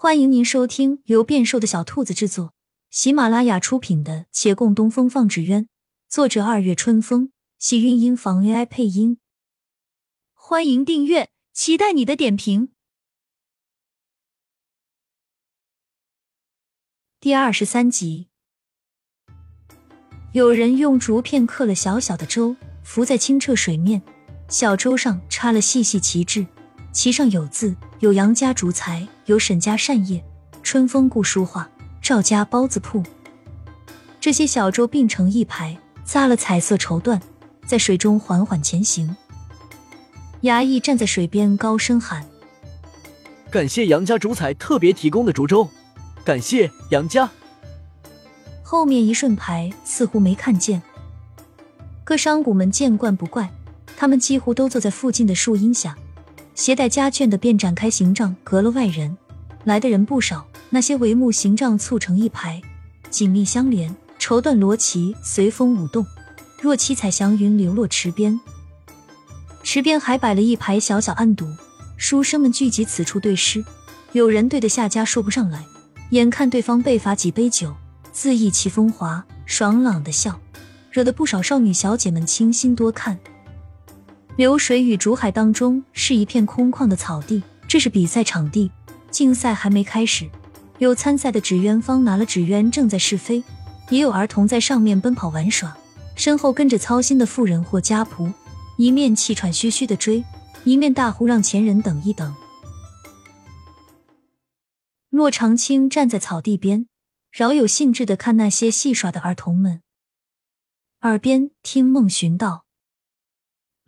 欢迎您收听由变瘦的小兔子制作、喜马拉雅出品的《且共东风放纸鸢》，作者二月春风，喜韵音房 AI 配音。欢迎订阅，期待你的点评。第二十三集，有人用竹片刻了小小的舟，浮在清澈水面，小舟上插了细细旗帜。旗上有字，有杨家竹材，有沈家扇叶，春风故书画，赵家包子铺。这些小舟并成一排，扎了彩色绸缎，在水中缓缓前行。衙役站在水边，高声喊：“感谢杨家竹彩特别提供的竹舟，感谢杨家。”后面一顺排似乎没看见。各商贾们见惯不怪，他们几乎都坐在附近的树荫下。携带家眷的便展开行帐，隔了外人。来的人不少，那些帷幕行帐簇成一排，紧密相连，绸缎罗旗随风舞动，若七彩祥云流落池边。池边还摆了一排小小案牍，书生们聚集此处对诗。有人对得下家说不上来，眼看对方被罚几杯酒，自意气风华，爽朗的笑，惹得不少少女小姐们倾心多看。流水与竹海当中是一片空旷的草地，这是比赛场地。竞赛还没开始，有参赛的纸鸢方拿了纸鸢正在试飞，也有儿童在上面奔跑玩耍，身后跟着操心的妇人或家仆，一面气喘吁吁的追，一面大呼让前人等一等。骆长青站在草地边，饶有兴致的看那些戏耍的儿童们，耳边听孟寻道。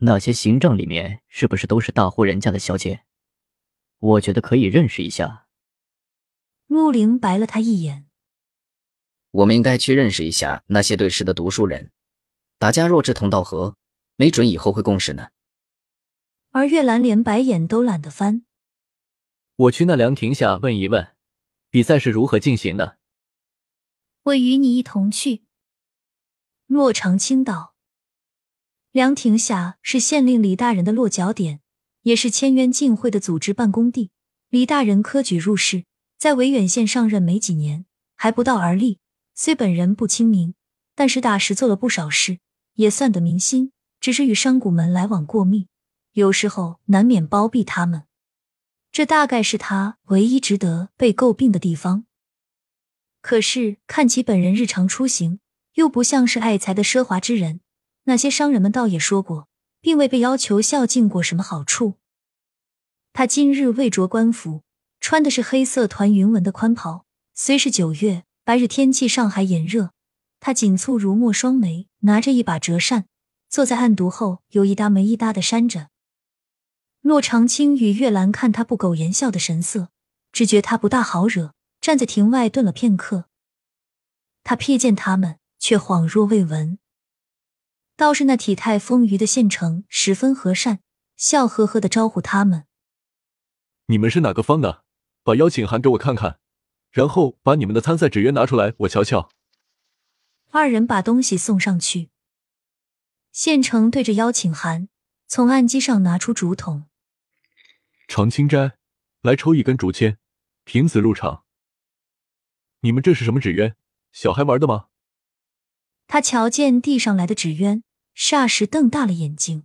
那些行帐里面是不是都是大户人家的小姐？我觉得可以认识一下。陆凌白了他一眼。我们应该去认识一下那些对诗的读书人，大家若志同道合，没准以后会共事呢。而月兰连白眼都懒得翻。我去那凉亭下问一问，比赛是如何进行的。我与你一同去。洛长青道。凉亭下是县令李大人的落脚点，也是签约进会的组织办公地。李大人科举入仕，在维远县上任没几年，还不到而立。虽本人不亲民，但实打实做了不少事，也算得民心。只是与商贾们来往过密，有时候难免包庇他们。这大概是他唯一值得被诟病的地方。可是看起本人日常出行，又不像是爱财的奢华之人。那些商人们倒也说过，并未被要求孝敬过什么好处。他今日未着官服，穿的是黑色团云纹的宽袍。虽是九月，白日天气上海炎热，他紧蹙如墨双眉，拿着一把折扇，坐在案牍后，有一搭没一搭的扇着。骆长青与月兰看他不苟言笑的神色，只觉他不大好惹，站在庭外顿了片刻。他瞥见他们，却恍若未闻。倒是那体态丰腴的县城十分和善，笑呵呵的招呼他们：“你们是哪个方的？把邀请函给我看看，然后把你们的参赛纸鸢拿出来，我瞧瞧。”二人把东西送上去。县城对着邀请函，从案几上拿出竹筒。常青斋，来抽一根竹签，凭此入场。你们这是什么纸鸢？小孩玩的吗？他瞧见递上来的纸鸢。霎时瞪大了眼睛。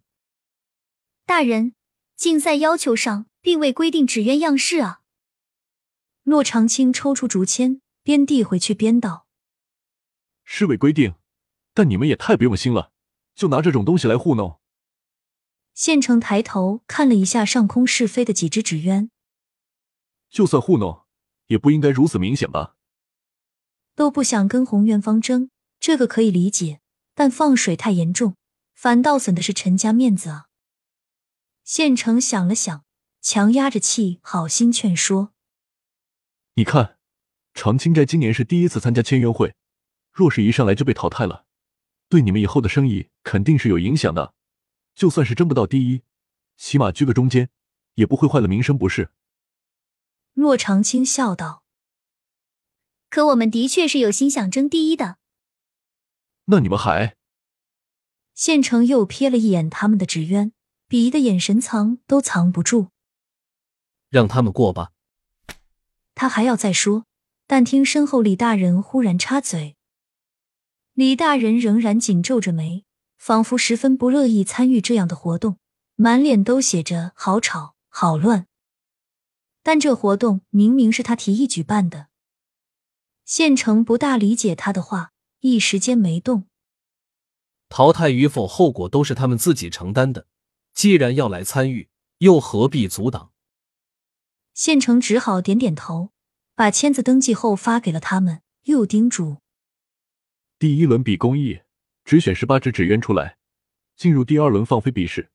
大人，竞赛要求上并未规定纸鸢样式啊。骆长青抽出竹签，边递回去边道：“是未规定，但你们也太不用心了，就拿这种东西来糊弄。”县城抬头看了一下上空试飞的几只纸鸢，就算糊弄，也不应该如此明显吧？都不想跟红元方争，这个可以理解，但放水太严重。反倒损的是陈家面子啊！县城想了想，强压着气，好心劝说：“你看，长青斋今年是第一次参加签约会，若是一上来就被淘汰了，对你们以后的生意肯定是有影响的。就算是争不到第一，起码居个中间，也不会坏了名声，不是？”骆长青笑道：“可我们的确是有心想争第一的。那你们还……”县城又瞥了一眼他们的纸鸢，鄙夷的眼神藏都藏不住。让他们过吧。他还要再说，但听身后李大人忽然插嘴。李大人仍然紧皱着眉，仿佛十分不乐意参与这样的活动，满脸都写着“好吵，好乱”。但这活动明明是他提议举办的。县城不大理解他的话，一时间没动。淘汰与否，后果都是他们自己承担的。既然要来参与，又何必阻挡？县城只好点点头，把签字登记后发给了他们，又叮嘱：第一轮比公益，只选十八只纸鸢出来，进入第二轮放飞比试。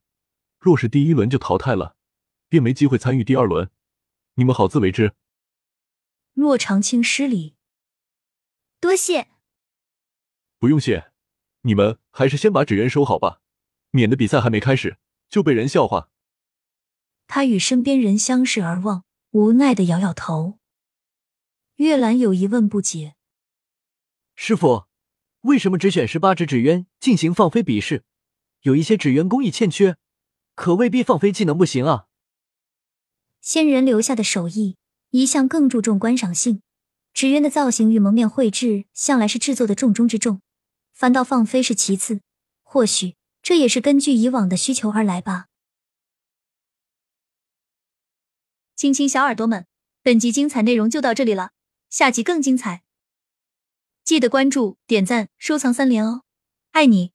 若是第一轮就淘汰了，便没机会参与第二轮。你们好自为之。骆长青施礼，多谢。不用谢，你们还是先把纸鸢收好吧，免得比赛还没开始就被人笑话。他与身边人相视而望，无奈的摇摇头。月兰有疑问不解：师傅，为什么只选十八只纸鸢进行放飞比试？有一些纸鸢工艺欠缺，可未必放飞技能不行啊。仙人留下的手艺一向更注重观赏性，纸鸢的造型与蒙面绘制向来是制作的重中之重，反倒放飞是其次。或许这也是根据以往的需求而来吧。亲亲小耳朵们，本集精彩内容就到这里了，下集更精彩，记得关注、点赞、收藏三连哦，爱你！